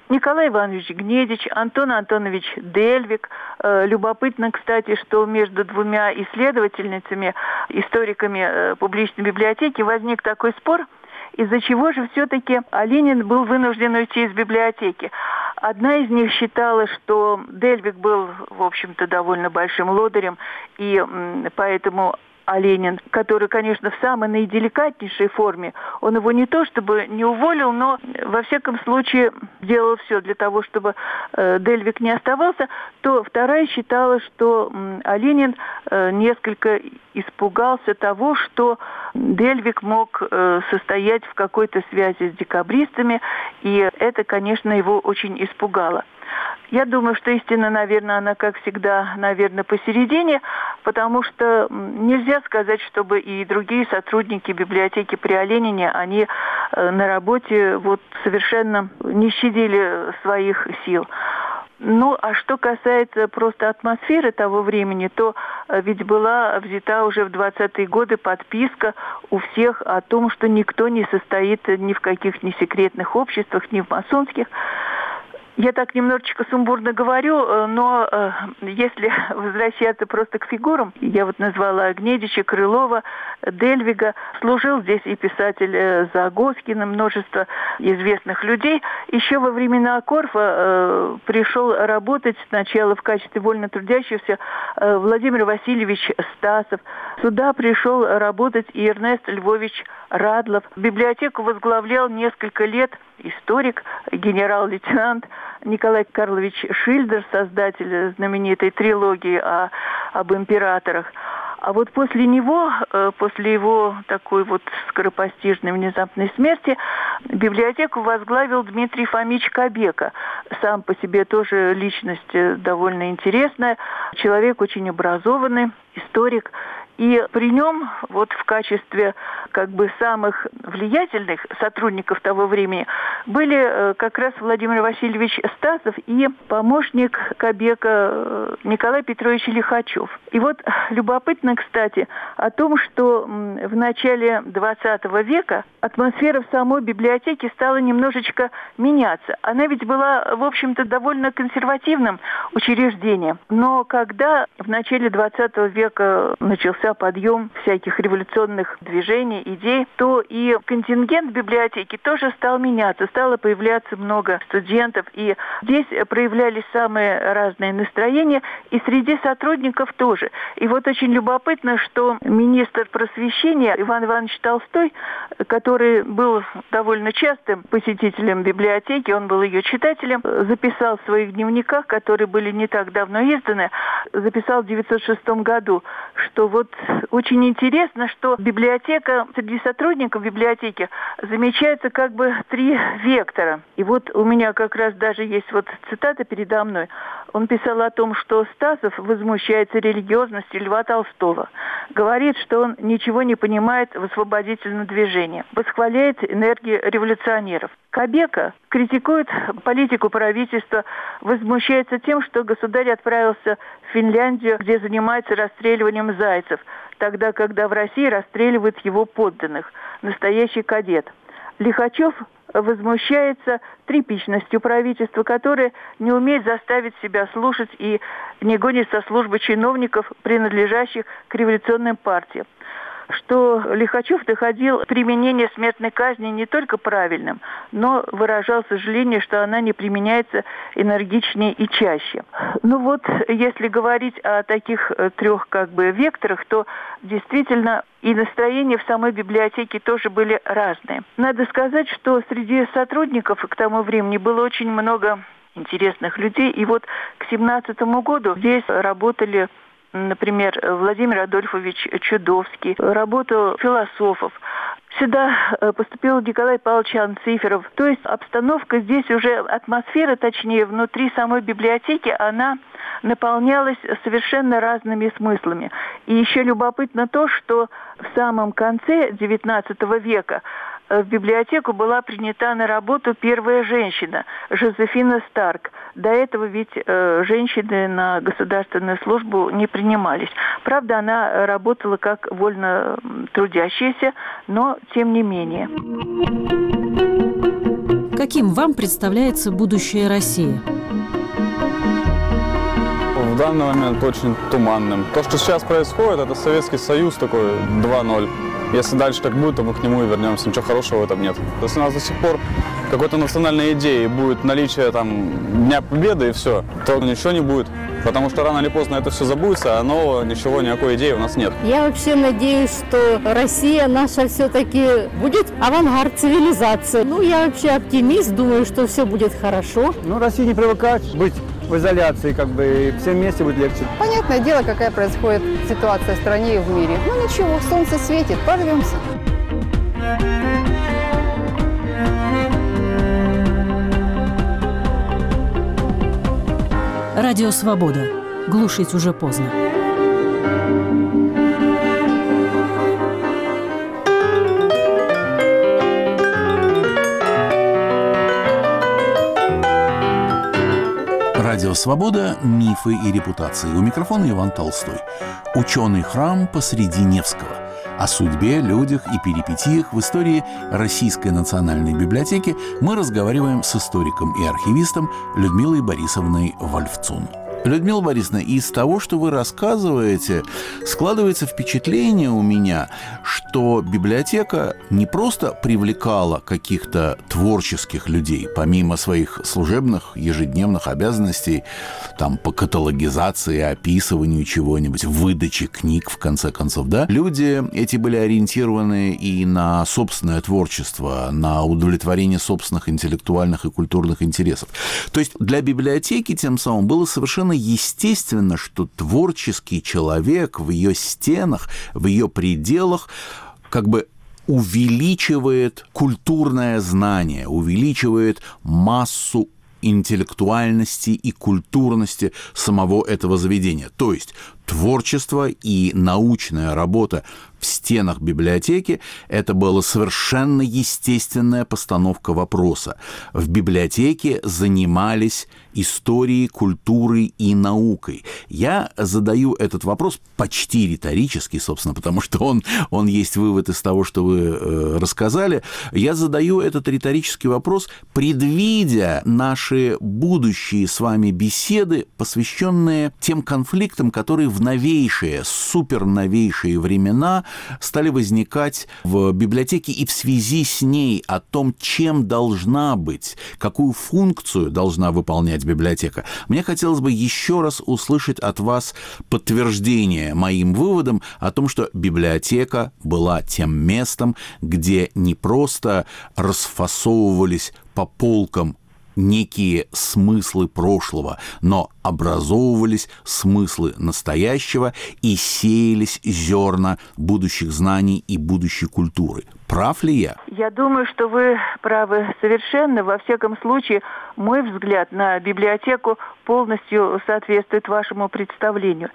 [SPEAKER 2] Николай Иванович Гнедич, Антон Антонович Дельвик. Э, любопытно, кстати, что между двумя исследовательницами, историками э, публичной библиотеки возник такой спор, из-за чего же все-таки Оленин был вынужден уйти из библиотеки. Одна из них считала, что Дельвик был, в общем-то, довольно большим лодырем, и поэтому а Ленин, который, конечно, в самой наиделикатнейшей форме, он его не то чтобы не уволил, но во всяком случае делал все для того, чтобы э, Дельвик не оставался, то вторая считала, что э, а Ленин э, несколько испугался того, что Дельвик мог э, состоять в какой-то связи с декабристами, и это, конечно, его очень испугало. Я думаю, что истина, наверное, она, как всегда, наверное, посередине, потому что нельзя сказать, чтобы и другие сотрудники библиотеки при Оленине, они э, на работе вот совершенно не щадили своих сил. Ну, а что касается просто атмосферы того времени, то э, ведь была взята уже в 20-е годы подписка у всех о том, что никто не состоит ни в каких ни секретных обществах, ни в масонских. Я так немножечко сумбурно говорю, э, но э, если возвращаться просто к фигурам, я вот назвала Гнедича, Крылова, Дельвига, служил здесь и писатель э, Загоскин, множество известных людей. Еще во времена Корфа э, пришел работать сначала в качестве вольно трудящегося э, Владимир Васильевич Стасов. Сюда пришел работать и Эрнест Львович Радлов. Библиотеку возглавлял несколько лет историк, генерал-лейтенант Николай Карлович Шильдер, создатель знаменитой трилогии о, об императорах. А вот после него, э, после его такой вот скоропостижной внезапной смерти, библиотеку возглавил Дмитрий Фомич Кобека. Сам по себе тоже личность э, довольно интересная, человек очень образованный, историк. И при нем вот в качестве как бы самых влиятельных сотрудников того времени были э, как раз Владимир Васильевич Стасов и помощник Кобека э, Николай Петрович Лихачев. И вот любопытно, кстати, о том, что в начале 20 века атмосфера в самой библиотеке стала немножечко меняться. Она ведь была, в общем-то, довольно консервативным учреждением. Но когда в начале 20 века начался подъем всяких революционных движений, идей, то и контингент библиотеки тоже стал меняться. Стало появляться много студентов. И здесь проявлялись самые разные настроения. И среди сотрудников тоже. И вот очень любопытно, что министр просвещения Иван Иванович Толстой, который был довольно частым посетителем библиотеки, он был ее читателем, записал в своих дневниках, которые были не так давно изданы, записал в 1906 году, что вот очень интересно, что библиотека, среди сотрудников библиотеки замечается как бы три вектора. И вот у меня как раз даже есть вот цитата передо мной. Он писал о том, что Стасов возмущается религиозностью Льва Толстого. Говорит, что он ничего не понимает в освободительном движении. Восхваляет энергию революционеров. Кобека критикует политику правительства, возмущается тем, что государь отправился в Финляндию, где занимается расстреливанием зайцев, тогда, когда в России расстреливают его подданных. Настоящий кадет. Лихачев возмущается трепичностью правительства, которое не умеет заставить себя слушать и не гонит со службы чиновников, принадлежащих к революционным партиям что Лихачев находил применение смертной казни не только правильным, но выражал сожаление, что она не применяется энергичнее и чаще. Ну вот, если говорить о таких э, трех как бы векторах, то действительно и настроения в самой библиотеке тоже были разные. Надо сказать, что среди сотрудников к тому времени было очень много интересных людей. И вот к 17 году здесь работали например, Владимир Адольфович Чудовский, работу философов. Сюда э, поступил Николай Павлович Анциферов. То есть обстановка здесь уже, атмосфера, точнее, внутри самой библиотеки, она наполнялась совершенно разными смыслами. И еще любопытно то, что в самом конце XIX века Э, в библиотеку была принята на работу первая женщина, Жозефина Старк. До этого ведь э, женщины на государственную службу не принимались. Правда, она работала как вольно трудящаяся, но тем не менее.
[SPEAKER 3] Каким вам представляется будущее России?
[SPEAKER 11] В данный момент очень туманным. То, что сейчас происходит, это Советский Союз такой 2.0 если дальше так будет, то мы к нему и вернемся. Ничего хорошего в этом нет. Если у нас до сих пор какой-то национальной идеи будет наличие там Дня Победы и все, то ничего не будет. Потому что рано или поздно это все забудется, а нового ничего, никакой идеи у нас нет.
[SPEAKER 12] Я вообще надеюсь, что Россия наша все-таки будет авангард цивилизации. Ну, я вообще оптимист, думаю, что все будет хорошо.
[SPEAKER 13] Ну, Россия не привыкать быть в изоляции, как бы, и всем вместе будет легче.
[SPEAKER 14] Понятное дело, какая происходит ситуация в стране и в мире. Ну ничего, солнце светит, порвемся.
[SPEAKER 3] Радио «Свобода». Глушить уже поздно.
[SPEAKER 1] Радио «Свобода. Мифы и репутации». У микрофона Иван Толстой. Ученый храм посреди Невского. О судьбе, людях и перипетиях в истории Российской национальной библиотеки мы разговариваем с историком и архивистом Людмилой Борисовной Вольфцун. Людмила Борисовна, из того, что вы рассказываете, складывается впечатление у меня, что библиотека не просто привлекала каких-то творческих людей, помимо своих служебных ежедневных обязанностей, там, по каталогизации, описыванию чего-нибудь, выдаче книг, в конце концов, да, люди эти были ориентированы и на собственное творчество, на удовлетворение собственных интеллектуальных и культурных интересов. То есть для библиотеки тем самым было совершенно естественно, что творческий человек в ее стенах, в ее пределах как бы увеличивает культурное знание, увеличивает массу интеллектуальности и культурности самого этого заведения. То есть творчество и научная работа в стенах библиотеки – это была совершенно естественная постановка вопроса. В библиотеке занимались историей, культурой и наукой. Я задаю этот вопрос почти риторически, собственно, потому что он, он есть вывод из того, что вы э, рассказали. Я задаю этот риторический вопрос, предвидя наши будущие с вами беседы, посвященные тем конфликтам, которые новейшие, суперновейшие времена стали возникать в библиотеке и в связи с ней о том, чем должна быть, какую функцию должна выполнять библиотека. Мне хотелось бы еще раз услышать от вас подтверждение моим выводам о том, что библиотека была тем местом, где не просто расфасовывались по полкам некие смыслы прошлого, но образовывались смыслы настоящего и сеялись зерна будущих знаний и будущей культуры. Прав ли я?
[SPEAKER 2] Я думаю, что вы правы совершенно. Во всяком случае, мой взгляд на библиотеку полностью соответствует вашему представлению.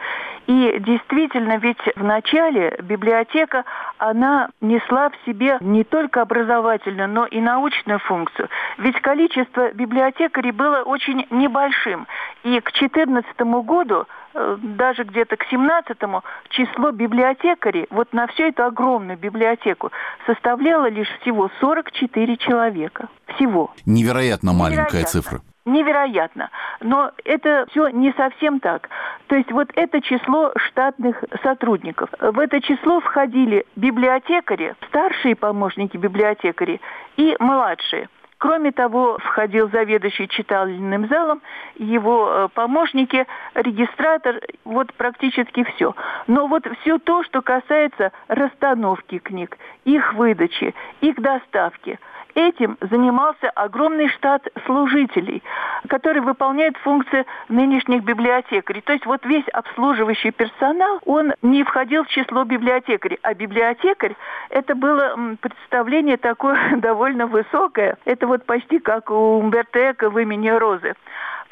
[SPEAKER 2] И действительно, ведь в начале библиотека, она несла в себе не только образовательную, но и научную функцию. Ведь количество библиотекарей было очень небольшим. И к 2014 году даже где-то к 17-му число библиотекарей вот на всю эту огромную библиотеку составляло лишь всего 44 человека. Всего.
[SPEAKER 1] Невероятно маленькая Невероятно. цифра.
[SPEAKER 2] Невероятно. Но это все не совсем так. То есть вот это число штатных сотрудников. В это число входили библиотекари, старшие помощники библиотекари и младшие. Кроме того, входил заведующий читальным залом, его э, помощники, регистратор, вот практически все. Но вот все то, что касается расстановки книг, их выдачи, их доставки – Этим занимался огромный штат служителей, который выполняет функции нынешних библиотекарей. То есть вот весь обслуживающий персонал, он не входил в число библиотекарей. А библиотекарь, это было представление такое довольно высокое. Это вот почти как у Умберто Эко в имени Розы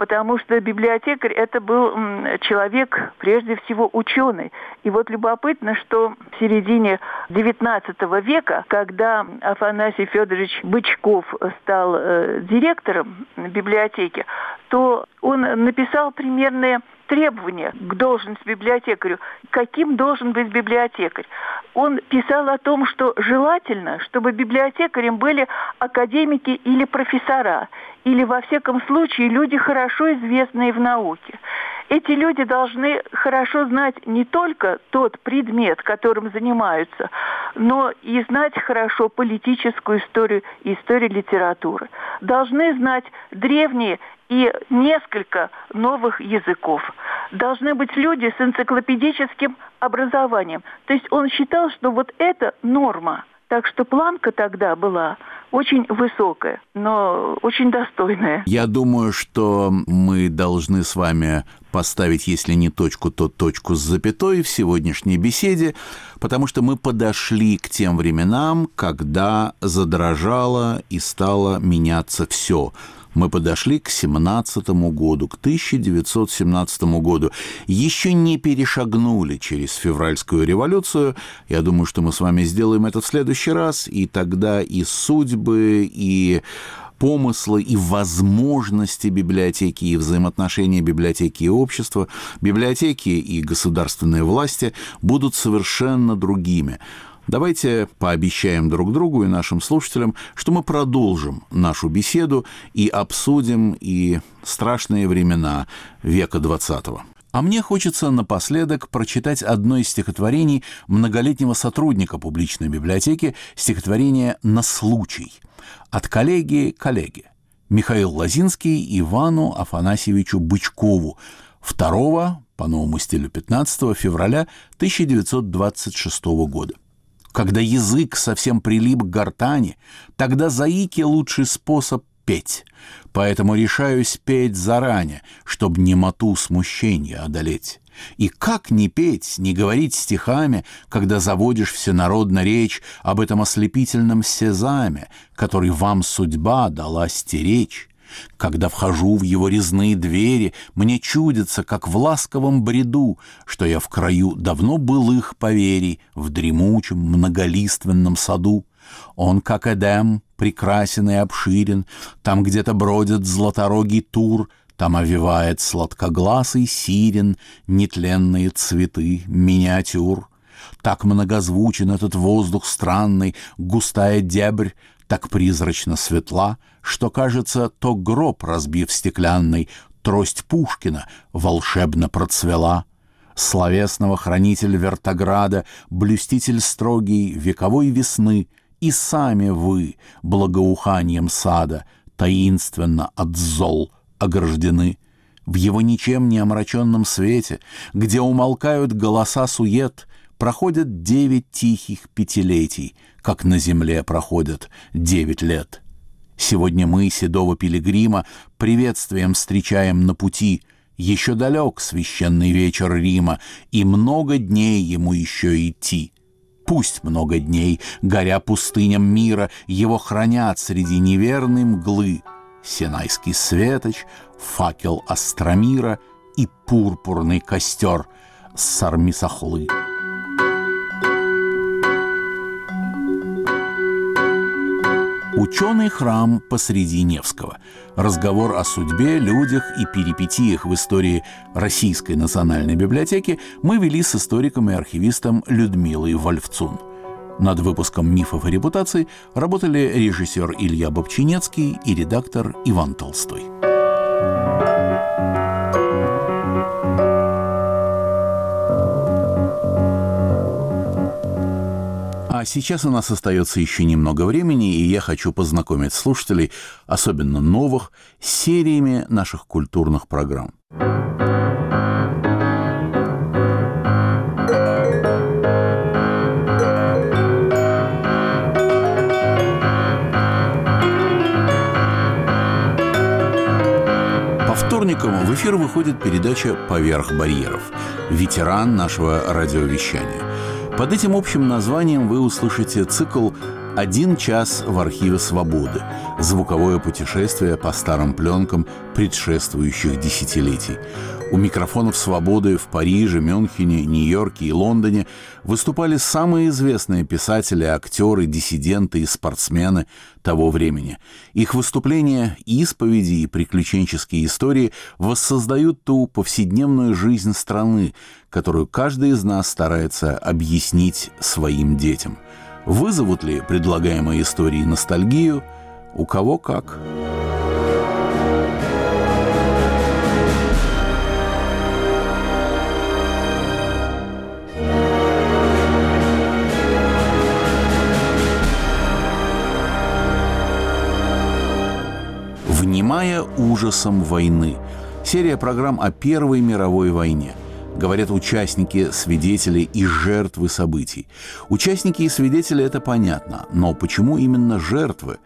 [SPEAKER 2] потому что библиотекарь это был человек, прежде всего, ученый. И вот любопытно, что в середине XIX века, когда Афанасий Федорович Бычков стал э, директором библиотеки, то он написал примерные требования к должности библиотекарю, каким должен быть библиотекарь. Он писал о том, что желательно, чтобы библиотекарем были академики или профессора, или, во всяком случае, люди, хорошо известные в науке. Эти люди должны хорошо знать не только тот предмет, которым занимаются, но и знать хорошо политическую историю и историю литературы. Должны знать древние и несколько новых языков. Должны быть люди с энциклопедическим образованием. То есть он считал, что вот это норма. Так что планка тогда была очень высокая, но очень достойная.
[SPEAKER 1] Я думаю, что мы должны с вами поставить, если не точку, то точку с запятой в сегодняшней беседе, потому что мы подошли к тем временам, когда задрожало и стало меняться все – мы подошли к 17 году, к 1917 году. Еще не перешагнули через февральскую революцию. Я думаю, что мы с вами сделаем это в следующий раз, и тогда и судьбы, и помыслы и возможности библиотеки и взаимоотношения библиотеки и общества, библиотеки и государственные власти будут совершенно другими. Давайте пообещаем друг другу и нашим слушателям, что мы продолжим нашу беседу и обсудим и страшные времена века XX. А мне хочется напоследок прочитать одно из стихотворений многолетнего сотрудника публичной библиотеки, стихотворение «На случай» от коллеги коллеги Михаил Лазинский Ивану Афанасьевичу Бычкову 2 по новому стилю 15 февраля 1926 года. Когда язык совсем прилип к гортани, тогда заики лучший способ петь. Поэтому решаюсь петь заранее, чтоб немоту смущения одолеть. И как не петь, не говорить стихами, когда заводишь всенародно речь об этом ослепительном сезаме, который вам судьба дала стеречь? Когда вхожу в его резные двери, мне чудится, как в ласковом бреду, что я в краю давно былых поверий в дремучем многолиственном саду. Он, как Эдем, прекрасен и обширен, там где-то бродит златорогий тур, там овивает сладкогласый сирен нетленные цветы миниатюр. Так многозвучен этот воздух странный, густая дебрь, так призрачно светла, что, кажется, то гроб, разбив стеклянный, трость Пушкина волшебно процвела. Словесного хранитель вертограда, блюститель строгий вековой весны, и сами вы, благоуханием сада, таинственно от зол ограждены. В его ничем не омраченном свете, где умолкают голоса сует, проходят девять тихих пятилетий — как на земле проходят девять лет. Сегодня мы, седого пилигрима, приветствием встречаем на пути. Еще далек священный вечер Рима, и много дней ему еще идти. Пусть много дней, горя пустыням мира, его хранят среди неверной мглы. Синайский светоч, факел Астромира и пурпурный костер Сармисахлы. Ученый храм посреди Невского. Разговор о судьбе, людях и перипетиях в истории Российской национальной библиотеки мы вели с историком и архивистом Людмилой Вольфцун. Над выпуском «Мифов и репутаций» работали режиссер Илья Бобчинецкий и редактор Иван Толстой. А сейчас у нас остается еще немного времени, и я хочу познакомить слушателей, особенно новых, с сериями наших культурных программ. Вторникам в эфир выходит передача «Поверх барьеров». Ветеран нашего радиовещания. Под этим общим названием вы услышите цикл «Один час в архиве свободы» – звуковое путешествие по старым пленкам предшествующих десятилетий. У микрофонов «Свободы» в Париже, Мюнхене, Нью-Йорке и Лондоне выступали самые известные писатели, актеры, диссиденты и спортсмены того времени. Их выступления, исповеди и приключенческие истории воссоздают ту повседневную жизнь страны, которую каждый из нас старается объяснить своим детям. Вызовут ли предлагаемые истории ностальгию? У кого как. «Внимая ужасом войны». Серия программ о Первой мировой войне – говорят участники, свидетели и жертвы событий. Участники и свидетели – это понятно, но почему именно жертвы?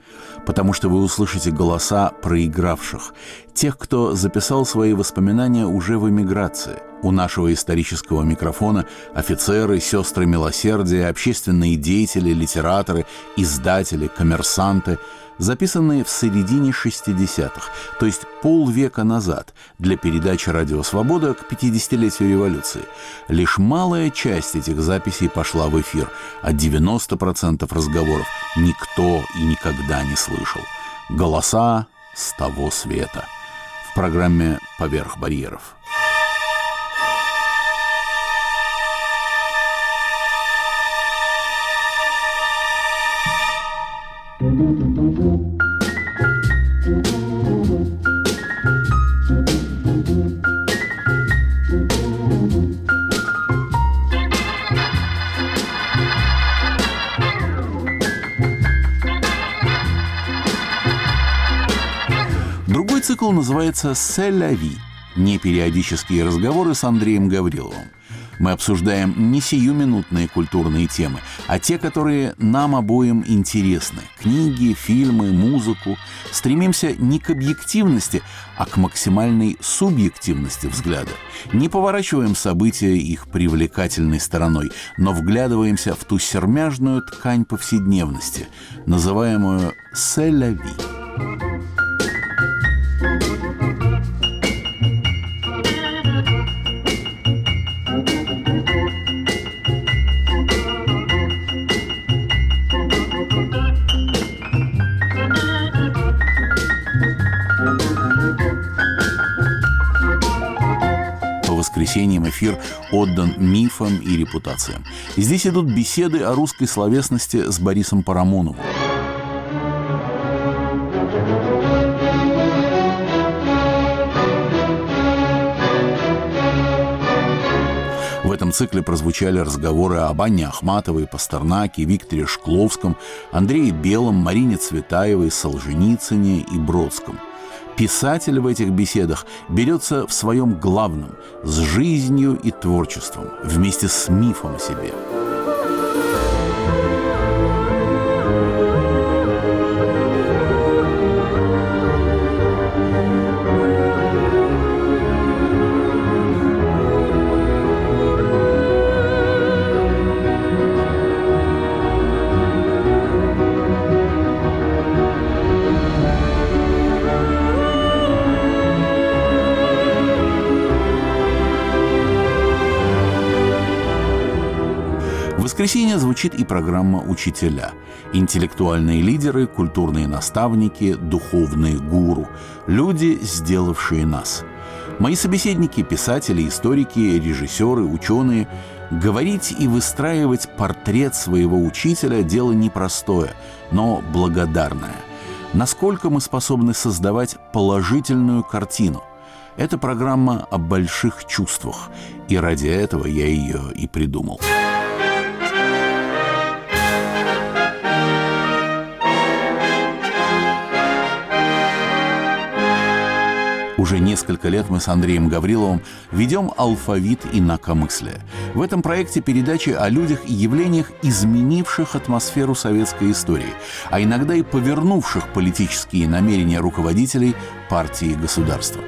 [SPEAKER 1] Потому что вы услышите голоса проигравших, тех, кто записал свои воспоминания уже в эмиграции. У нашего исторического микрофона офицеры, сестры милосердия, общественные деятели, литераторы, издатели, коммерсанты – записанные в середине 60-х, то есть полвека назад, для передачи «Радио Свобода» к 50-летию революции. Лишь малая часть этих записей пошла в эфир, а 90% разговоров никто и никогда не слышал. Голоса с того света. В программе «Поверх барьеров». Называется «Селяви» – непериодические разговоры с Андреем Гавриловым. Мы обсуждаем не сиюминутные культурные темы, а те, которые нам обоим интересны. Книги, фильмы, музыку. Стремимся не к объективности, а к максимальной субъективности взгляда. Не поворачиваем события их привлекательной стороной, но вглядываемся в ту сермяжную ткань повседневности, называемую «селяви». Воскресеньям эфир отдан мифам и репутациям. Здесь идут беседы о русской словесности с Борисом Парамоновым. В этом цикле прозвучали разговоры об Анне Ахматовой, Пастернаке, Викторе Шкловском, Андрее Белом, Марине Цветаевой, Солженицыне и Бродском – Писатель в этих беседах берется в своем главном – с жизнью и творчеством, вместе с мифом о себе – воскресенье звучит и программа «Учителя». Интеллектуальные лидеры, культурные наставники, духовные гуру. Люди, сделавшие нас. Мои собеседники – писатели, историки, режиссеры, ученые. Говорить и выстраивать портрет своего учителя – дело непростое, но благодарное. Насколько мы способны создавать положительную картину – это программа о больших чувствах, и ради этого я ее и придумал. Уже несколько лет мы с Андреем Гавриловым ведем алфавит инакомыслия. В этом проекте передачи о людях и явлениях, изменивших атмосферу советской истории, а иногда и повернувших политические намерения руководителей партии и государства.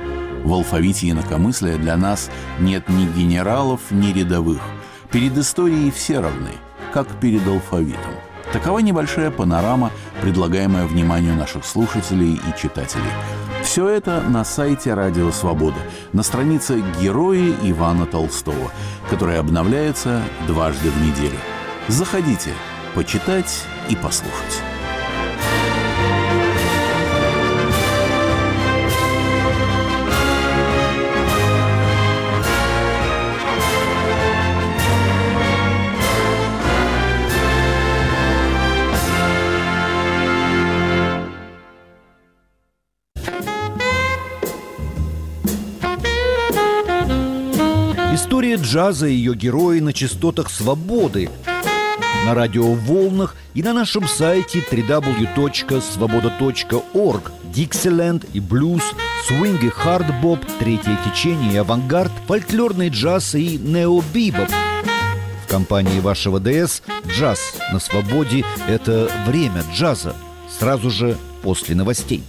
[SPEAKER 1] В алфавите инакомыслия для нас нет ни генералов, ни рядовых. Перед историей все равны, как перед алфавитом. Такова небольшая панорама, предлагаемая вниманию наших слушателей и читателей. Все это на сайте Радио Свобода, на странице «Герои Ивана Толстого», которая обновляется дважды в неделю. Заходите, почитать и послушать.
[SPEAKER 15] Джаза ее герои на частотах свободы. на радиоволнах и на нашем сайте www.svoboda.org. Диксиленд и блюз, свинг и хардбоп, третье течение и авангард, фольклорный джаз и необибоп. В компании вашего DJ'я «Джаз на свободе» — это время джаза. Сразу же после новостей.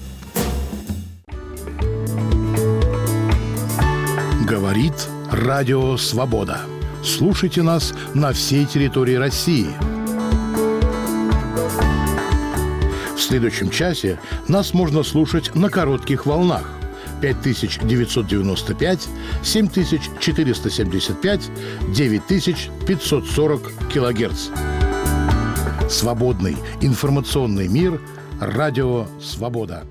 [SPEAKER 16] Говорит Радио Свобода. Слушайте нас на всей территории России. В следующем часе нас можно слушать на коротких волнах 5995, 7475, 9540 килогерц. Свободный информационный мир. Радио «Свобода».